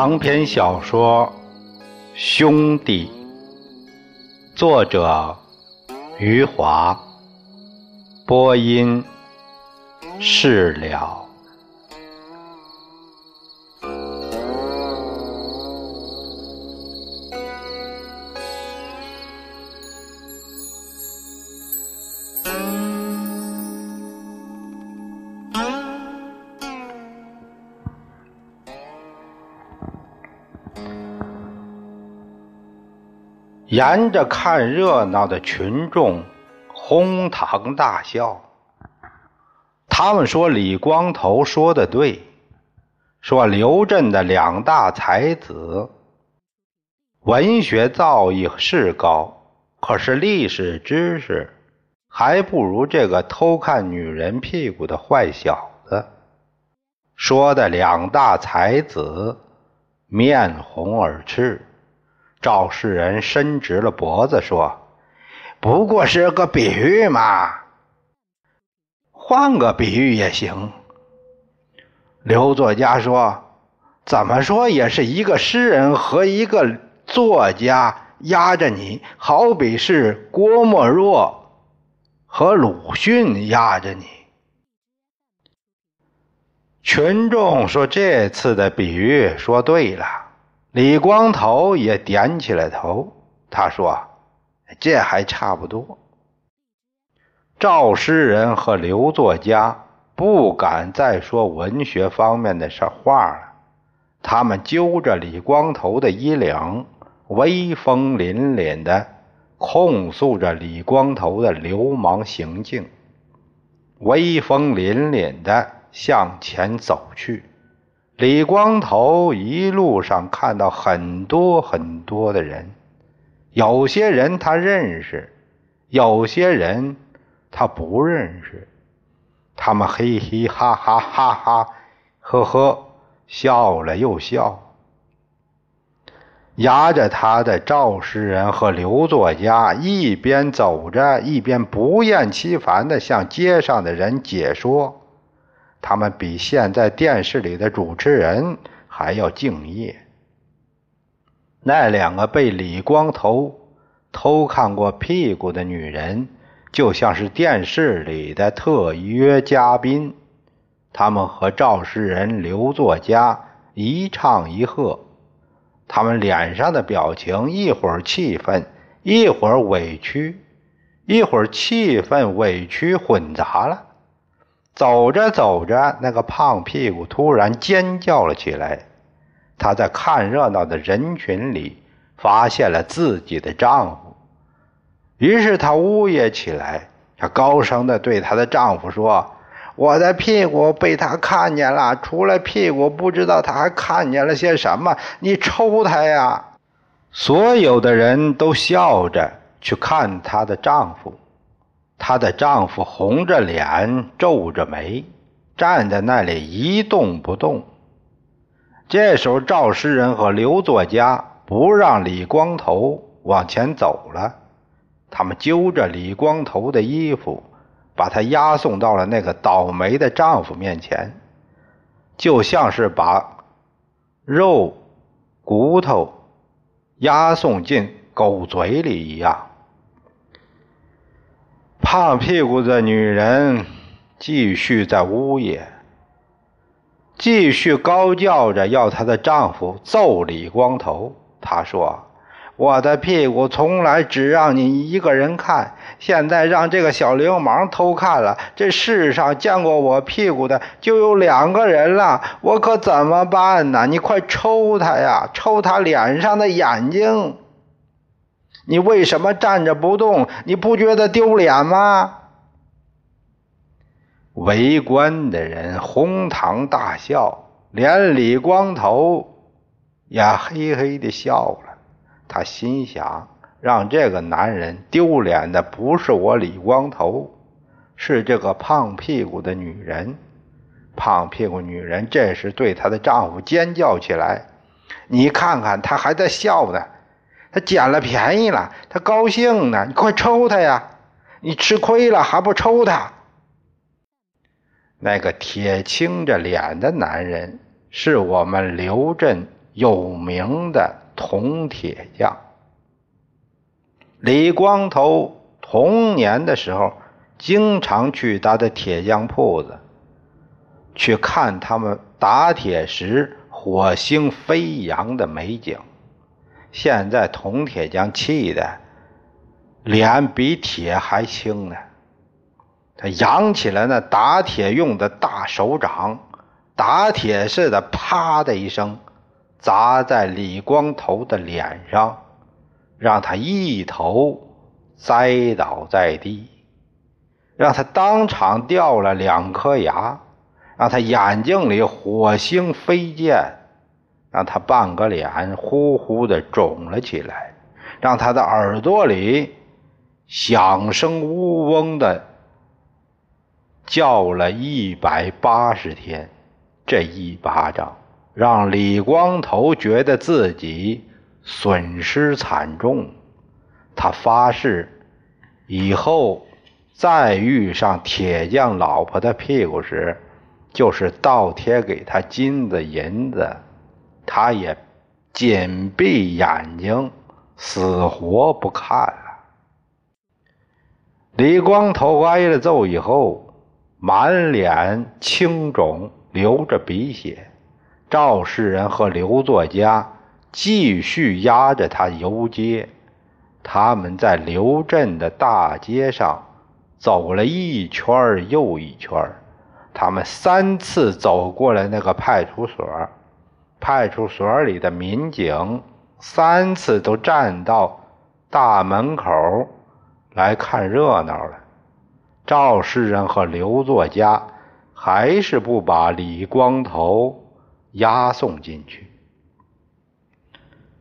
长篇小说《兄弟》，作者余华，播音释了。沿着看热闹的群众哄堂大笑。他们说李光头说的对，说刘镇的两大才子，文学造诣是高，可是历史知识还不如这个偷看女人屁股的坏小子。说的两大才子面红耳赤。赵世仁伸直了脖子说：“不过是个比喻嘛，换个比喻也行。”刘作家说：“怎么说也是一个诗人和一个作家压着你，好比是郭沫若和鲁迅压着你。”群众说：“这次的比喻说对了。”李光头也点起了头，他说：“这还差不多。”赵诗人和刘作家不敢再说文学方面的事话了，他们揪着李光头的衣领，威风凛凛的控诉着李光头的流氓行径，威风凛凛的向前走去。李光头一路上看到很多很多的人，有些人他认识，有些人他不认识。他们嘿嘿哈哈哈哈呵呵笑了又笑。压着他的赵诗人和刘作家一边走着，一边不厌其烦地向街上的人解说。他们比现在电视里的主持人还要敬业。那两个被李光头偷看过屁股的女人，就像是电视里的特约嘉宾。他们和赵诗人、刘作家一唱一和，他们脸上的表情一会儿气愤，一会儿委屈，一会儿气愤委屈混杂了。走着走着，那个胖屁股突然尖叫了起来。她在看热闹的人群里发现了自己的丈夫，于是她呜咽起来。她高声地对她的丈夫说：“我的屁股被他看见了，除了屁股，不知道他还看见了些什么。你抽他呀！”所有的人都笑着去看她的丈夫。她的丈夫红着脸，皱着眉，站在那里一动不动。这时候，赵诗人和刘作家不让李光头往前走了，他们揪着李光头的衣服，把他押送到了那个倒霉的丈夫面前，就像是把肉骨头押送进狗嘴里一样。胖屁股的女人继续在呜咽，继续高叫着要她的丈夫揍李光头。她说：“我的屁股从来只让你一个人看，现在让这个小流氓偷看了。这世上见过我屁股的就有两个人了，我可怎么办呢？你快抽他呀，抽他脸上的眼睛！”你为什么站着不动？你不觉得丢脸吗？围观的人哄堂大笑，连李光头也嘿嘿的笑了。他心想：让这个男人丢脸的不是我李光头，是这个胖屁股的女人。胖屁股女人这时对她的丈夫尖叫起来：“你看看，他还在笑呢。”他捡了便宜了，他高兴呢。你快抽他呀！你吃亏了还不抽他？那个铁青着脸的男人是我们刘镇有名的铜铁匠。李光头童年的时候，经常去他的铁匠铺子，去看他们打铁时火星飞扬的美景。现在铜铁匠气的脸比铁还青呢，他扬起来那打铁用的大手掌，打铁似的，啪的一声砸在李光头的脸上，让他一头栽倒在地，让他当场掉了两颗牙，让他眼睛里火星飞溅。让他半个脸呼呼的肿了起来，让他的耳朵里响声嗡嗡的叫了一百八十天。这一巴掌让李光头觉得自己损失惨重。他发誓，以后再遇上铁匠老婆的屁股时，就是倒贴给他金子银子。他也紧闭眼睛，死活不看了。李光头挨了揍以后，满脸青肿，流着鼻血。赵世仁和刘作家继续押着他游街。他们在刘镇的大街上走了一圈又一圈，他们三次走过了那个派出所。派出所里的民警三次都站到大门口来看热闹了。赵世仁和刘作家还是不把李光头押送进去。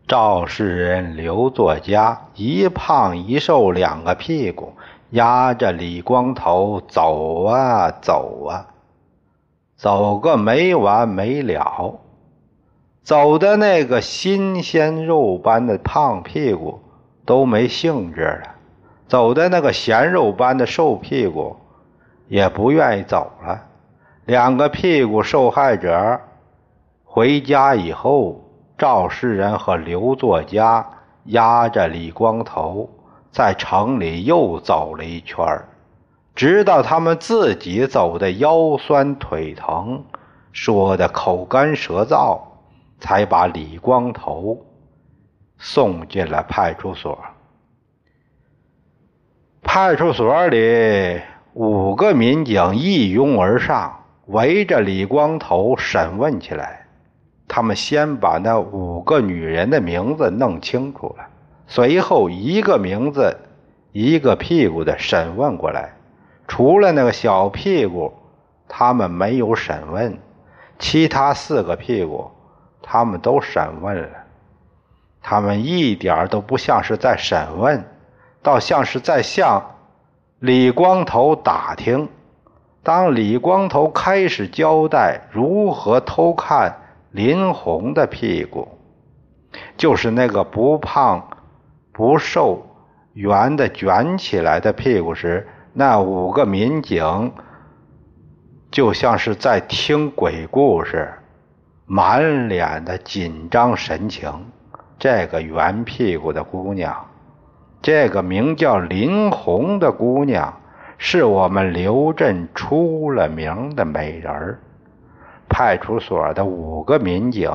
赵世仁、刘作家一胖一瘦两个屁股，压着李光头走啊走啊，走个没完没了。走的那个新鲜肉般的胖屁股都没兴致了，走的那个咸肉般的瘦屁股也不愿意走了。两个屁股受害者回家以后，赵世仁和刘作家压着李光头在城里又走了一圈，直到他们自己走的腰酸腿疼，说的口干舌燥。才把李光头送进了派出所。派出所里五个民警一拥而上，围着李光头审问起来。他们先把那五个女人的名字弄清楚了，随后一个名字一个屁股的审问过来。除了那个小屁股，他们没有审问，其他四个屁股。他们都审问了，他们一点都不像是在审问，倒像是在向李光头打听。当李光头开始交代如何偷看林红的屁股，就是那个不胖不瘦、圆的卷起来的屁股时，那五个民警就像是在听鬼故事。满脸的紧张神情，这个圆屁股的姑娘，这个名叫林红的姑娘，是我们刘镇出了名的美人儿。派出所的五个民警，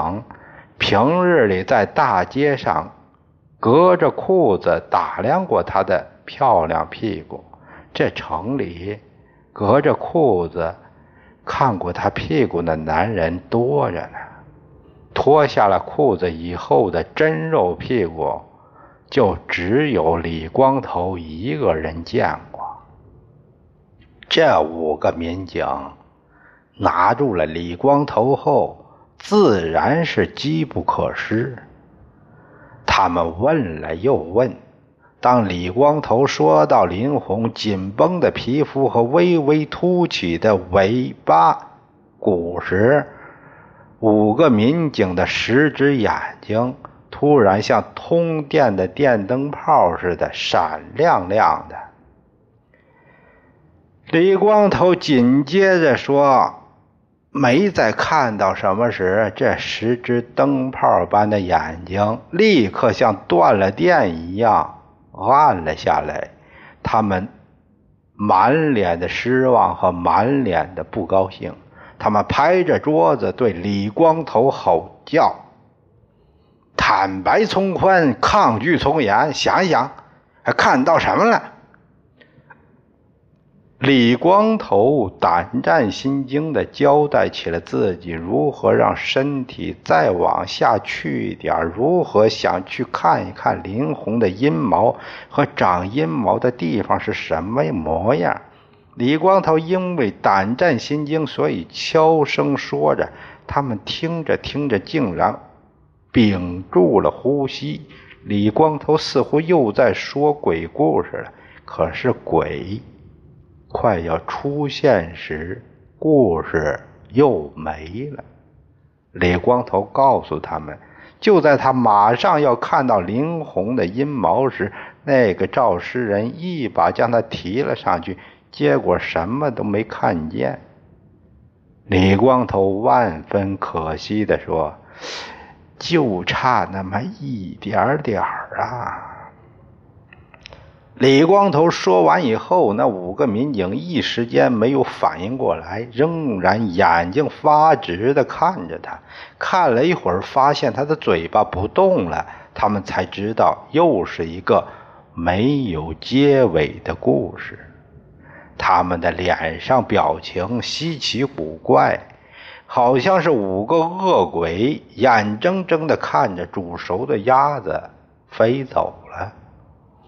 平日里在大街上隔着裤子打量过她的漂亮屁股，这城里隔着裤子。看过他屁股的男人多着呢，脱下了裤子以后的真肉屁股，就只有李光头一个人见过。这五个民警拿住了李光头后，自然是机不可失。他们问了又问。当李光头说到林红紧绷的皮肤和微微凸起的尾巴骨时，五个民警的十只眼睛突然像通电的电灯泡似的闪亮亮的。李光头紧接着说：“没再看到什么时，这十只灯泡般的眼睛立刻像断了电一样暗了下来。他们满脸的失望和满脸的不高兴，他们拍着桌子对李光头吼叫：“坦白从宽，抗拒从严。想一想，还看到什么了？”李光头胆战心惊地交代起了自己如何让身体再往下去一点，如何想去看一看林红的阴毛和长阴毛的地方是什么模样。李光头因为胆战心惊，所以悄声说着。他们听着听着，竟然屏住了呼吸。李光头似乎又在说鬼故事了，可是鬼。快要出现时，故事又没了。李光头告诉他们，就在他马上要看到林红的阴毛时，那个赵诗人一把将他提了上去，结果什么都没看见。李光头万分可惜地说：“就差那么一点点儿啊！”李光头说完以后，那五个民警一时间没有反应过来，仍然眼睛发直的看着他。看了一会儿，发现他的嘴巴不动了，他们才知道又是一个没有结尾的故事。他们的脸上表情稀奇古怪，好像是五个恶鬼眼睁睁的看着煮熟的鸭子飞走。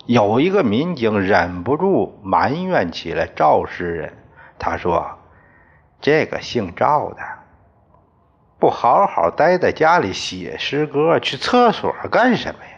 有一个民警忍不住埋怨起了赵诗人，他说：“这个姓赵的，不好好待在家里写诗歌，去厕所干什么呀？”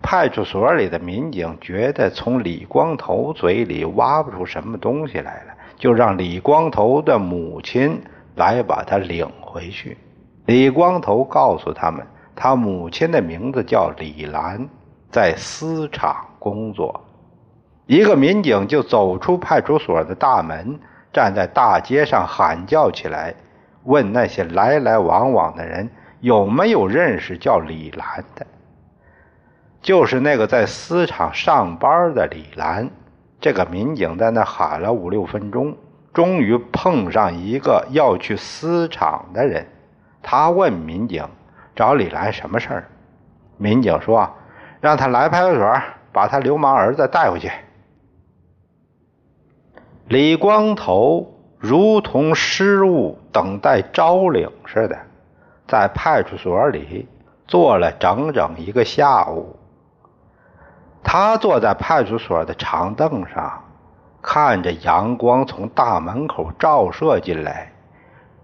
派出所里的民警觉得从李光头嘴里挖不出什么东西来了，就让李光头的母亲来把他领回去。李光头告诉他们，他母亲的名字叫李兰。在丝厂工作，一个民警就走出派出所的大门，站在大街上喊叫起来，问那些来来往往的人有没有认识叫李兰的。就是那个在丝厂上班的李兰。这个民警在那喊了五六分钟，终于碰上一个要去丝厂的人。他问民警：“找李兰什么事儿？”民警说。让他来派出所，把他流氓儿子带回去。李光头如同失物等待招领似的，在派出所里坐了整整一个下午。他坐在派出所的长凳上，看着阳光从大门口照射进来。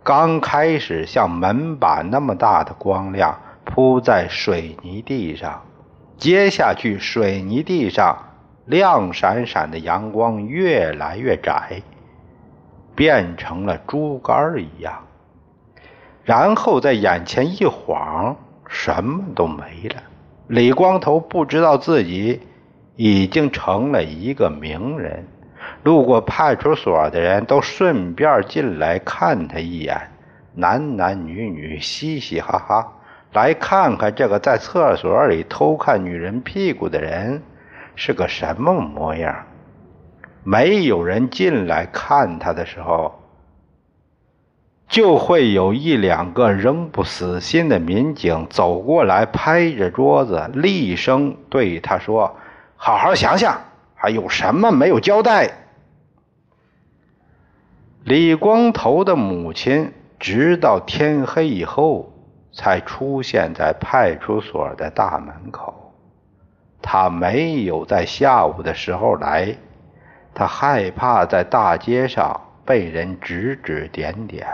刚开始，像门板那么大的光亮铺在水泥地上。接下去，水泥地上亮闪闪的阳光越来越窄，变成了竹竿一样。然后在眼前一晃，什么都没了。李光头不知道自己已经成了一个名人，路过派出所的人都顺便进来看他一眼，男男女女嘻嘻哈哈。来看看这个在厕所里偷看女人屁股的人是个什么模样。没有人进来看他的时候，就会有一两个仍不死心的民警走过来，拍着桌子，厉声对他说：“好好想想，还有什么没有交代？”李光头的母亲直到天黑以后。才出现在派出所的大门口。他没有在下午的时候来，他害怕在大街上被人指指点点。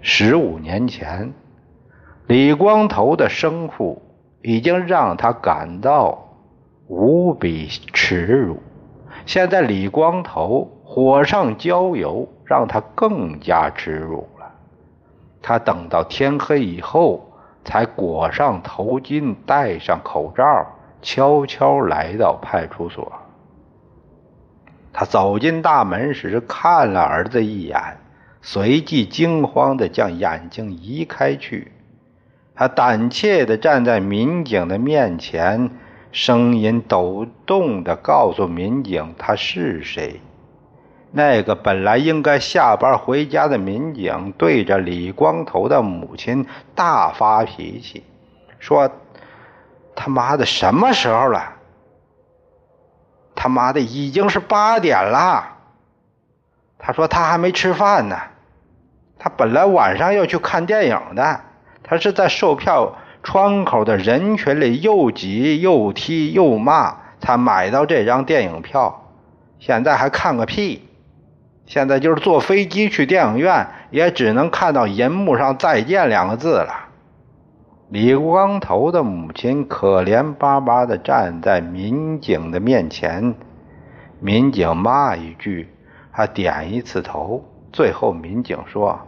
十五年前，李光头的生父已经让他感到无比耻辱，现在李光头火上浇油，让他更加耻辱。他等到天黑以后，才裹上头巾，戴上口罩，悄悄来到派出所。他走进大门时，看了儿子一眼，随即惊慌地将眼睛移开去。他胆怯地站在民警的面前，声音抖动地告诉民警他是谁。那个本来应该下班回家的民警，对着李光头的母亲大发脾气，说：“他妈的，什么时候了？他妈的，已经是八点了。”他说：“他还没吃饭呢，他本来晚上要去看电影的，他是在售票窗口的人群里又挤又踢又骂，才买到这张电影票。现在还看个屁！”现在就是坐飞机去电影院，也只能看到银幕上“再见”两个字了。李光头的母亲可怜巴巴地站在民警的面前，民警骂一句，还点一次头。最后，民警说：“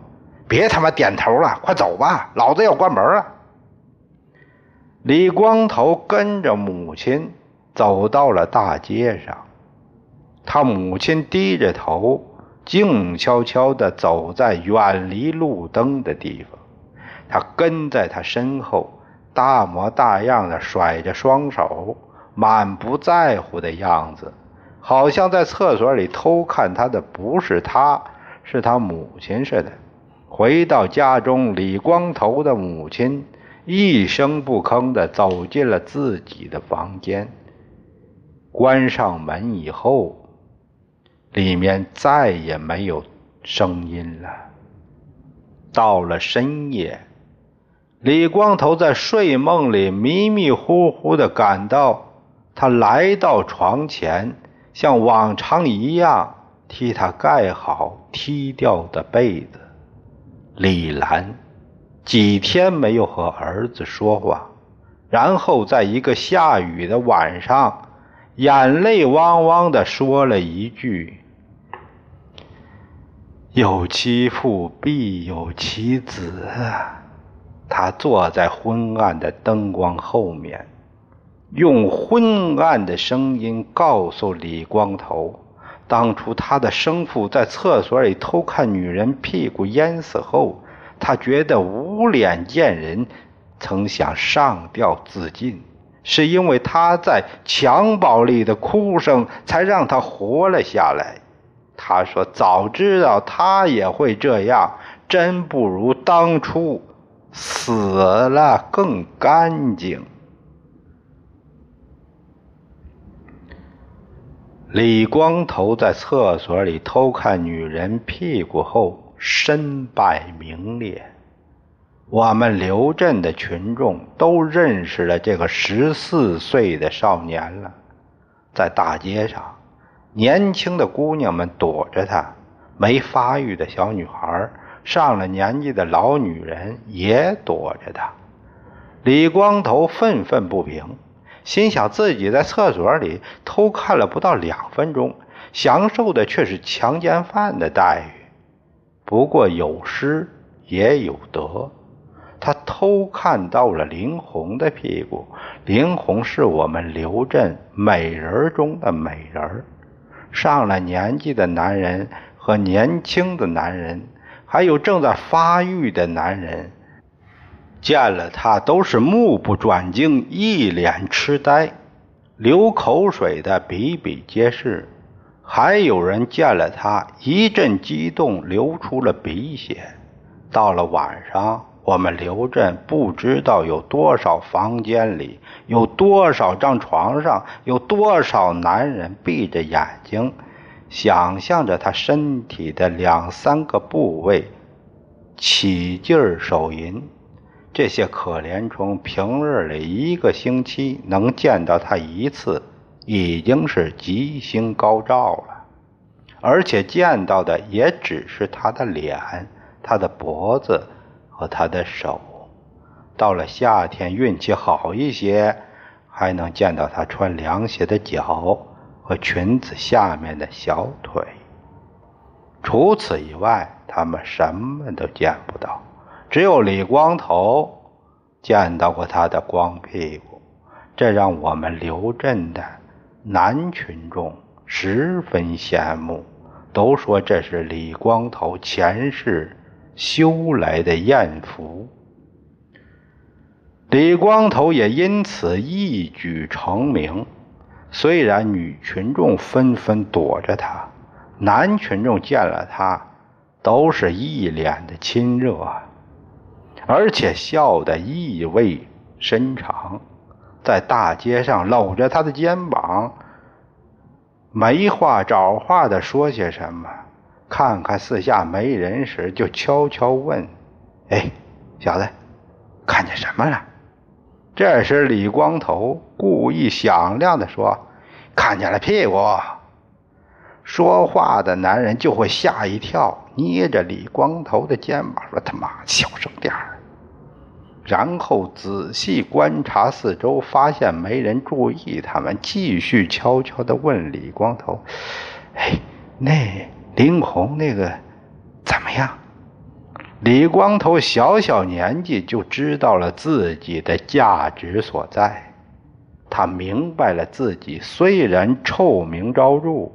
别他妈点头了，快走吧，老子要关门了。”李光头跟着母亲走到了大街上，他母亲低着头。静悄悄地走在远离路灯的地方，他跟在他身后，大模大样的甩着双手，满不在乎的样子，好像在厕所里偷看他的不是他，是他母亲似的。回到家中，李光头的母亲一声不吭地走进了自己的房间，关上门以后。里面再也没有声音了。到了深夜，李光头在睡梦里迷迷糊糊的感到，他来到床前，像往常一样替他盖好踢掉的被子。李兰几天没有和儿子说话，然后在一个下雨的晚上，眼泪汪汪的说了一句。有其父必有其子。他坐在昏暗的灯光后面，用昏暗的声音告诉李光头：当初他的生父在厕所里偷看女人屁股淹死后，他觉得无脸见人，曾想上吊自尽，是因为他在襁褓里的哭声才让他活了下来。他说：“早知道他也会这样，真不如当初死了更干净。”李光头在厕所里偷看女人屁股后，身败名裂。我们刘镇的群众都认识了这个十四岁的少年了，在大街上。年轻的姑娘们躲着他，没发育的小女孩，上了年纪的老女人也躲着他。李光头愤愤不平，心想自己在厕所里偷看了不到两分钟，享受的却是强奸犯的待遇。不过有失也有得，他偷看到了林红的屁股。林红是我们刘镇美人中的美人。上了年纪的男人和年轻的男人，还有正在发育的男人，见了他都是目不转睛、一脸痴呆，流口水的比比皆是。还有人见了他一阵激动，流出了鼻血。到了晚上。我们刘镇不知道有多少房间里，有多少张床上，有多少男人闭着眼睛，想象着他身体的两三个部位，起劲儿手淫。这些可怜虫平日里一个星期能见到他一次，已经是吉星高照了，而且见到的也只是他的脸，他的脖子。和他的手，到了夏天运气好一些，还能见到他穿凉鞋的脚和裙子下面的小腿。除此以外，他们什么都见不到。只有李光头见到过他的光屁股，这让我们刘镇的男群众十分羡慕。都说这是李光头前世修来的艳福。李光头也因此一举成名。虽然女群众纷纷躲着他，男群众见了他都是一脸的亲热，而且笑得意味深长，在大街上搂着他的肩膀，没话找话的说些什么。看看四下没人时，就悄悄问：“哎，小子，看见什么了？”这时，李光头故意响亮地说：“看见了屁股。”说话的男人就会吓一跳，捏着李光头的肩膀说：“他妈，小声点儿。”然后仔细观察四周，发现没人注意他们，继续悄悄地问李光头：“哎，那林红那个怎么样？”李光头小小年纪就知道了自己的价值所在，他明白了自己虽然臭名昭著，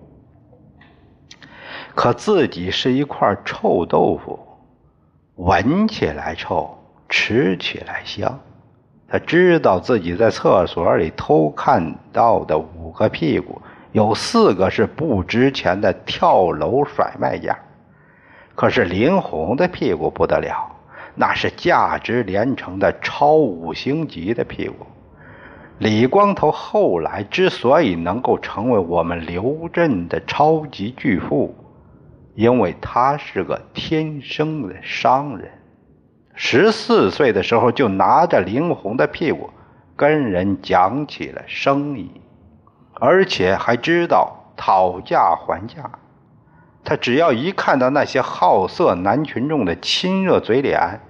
可自己是一块臭豆腐，闻起来臭，吃起来香。他知道自己在厕所里偷看到的五个屁股，有四个是不值钱的跳楼甩卖家。可是林红的屁股不得了，那是价值连城的超五星级的屁股。李光头后来之所以能够成为我们刘镇的超级巨富，因为他是个天生的商人。十四岁的时候就拿着林红的屁股跟人讲起了生意，而且还知道讨价还价。他只要一看到那些好色男群众的亲热嘴脸，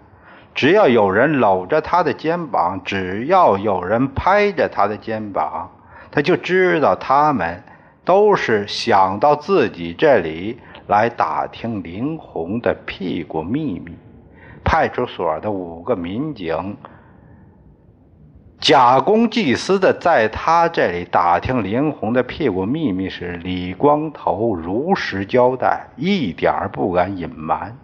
只要有人搂着他的肩膀，只要有人拍着他的肩膀，他就知道他们都是想到自己这里来打听林红的屁股秘密。派出所的五个民警。假公济私的在他这里打听林红的屁股秘密时，李光头如实交代，一点不敢隐瞒。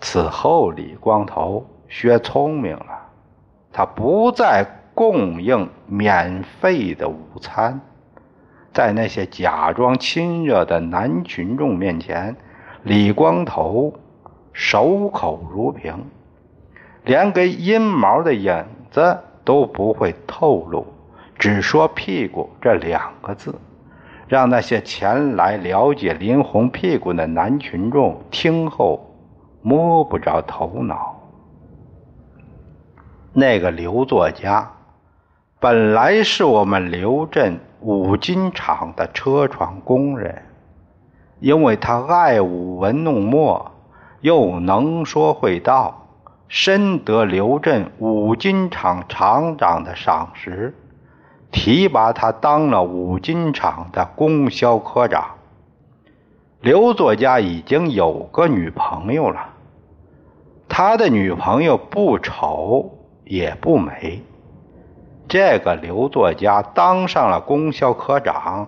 此后，李光头学聪明了，他不再供应免费的午餐。在那些假装亲热的男群众面前，李光头守口如瓶，连根阴毛的影子。都不会透露，只说“屁股”这两个字，让那些前来了解林红屁股的男群众听后摸不着头脑。那个刘作家本来是我们刘镇五金厂的车床工人，因为他爱舞文弄墨，又能说会道。深得刘镇五金厂厂长的赏识，提拔他当了五金厂的供销科长。刘作家已经有个女朋友了，他的女朋友不丑也不美。这个刘作家当上了供销科长，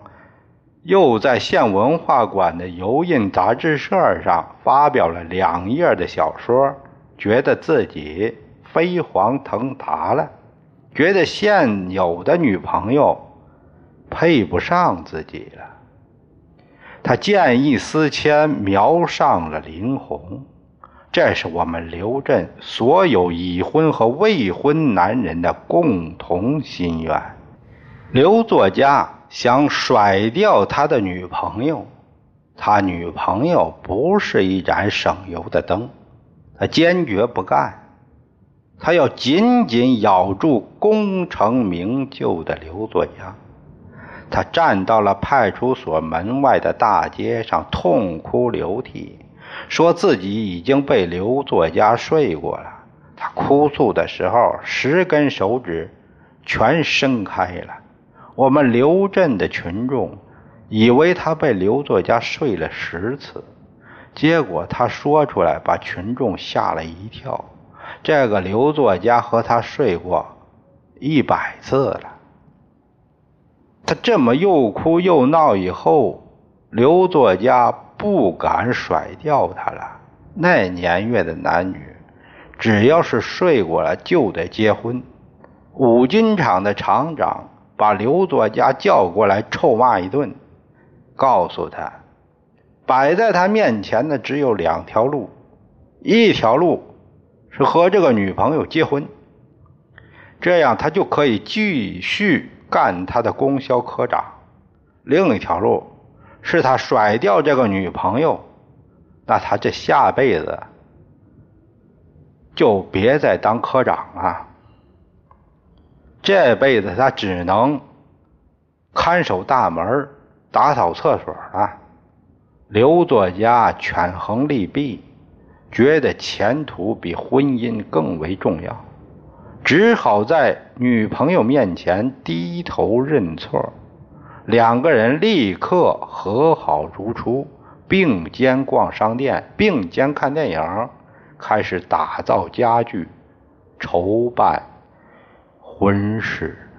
又在县文化馆的油印杂志社上发表了两页的小说。觉得自己飞黄腾达了，觉得现有的女朋友配不上自己了。他见异思迁，瞄上了林红。这是我们刘镇所有已婚和未婚男人的共同心愿。刘作家想甩掉他的女朋友，他女朋友不是一盏省油的灯。他坚决不干，他要紧紧咬住功成名就的刘作家。他站到了派出所门外的大街上，痛哭流涕，说自己已经被刘作家睡过了。他哭诉的时候，十根手指全伸开了。我们刘镇的群众以为他被刘作家睡了十次。结果他说出来，把群众吓了一跳。这个刘作家和他睡过一百次了。他这么又哭又闹以后，刘作家不敢甩掉他了。那年月的男女，只要是睡过了，就得结婚。五金厂的厂长把刘作家叫过来，臭骂一顿，告诉他，摆在他面前的只有两条路：一条路是和这个女朋友结婚，这样他就可以继续干他的供销科长；另一条路是他甩掉这个女朋友，那他这下辈子就别再当科长了。这辈子他只能看守大门、打扫厕所了。刘作家权衡利弊，觉得前途比婚姻更为重要，只好在女朋友面前低头认错。两个人立刻和好如初，并肩逛商店，并肩看电影，开始打造家具，筹办。婚事。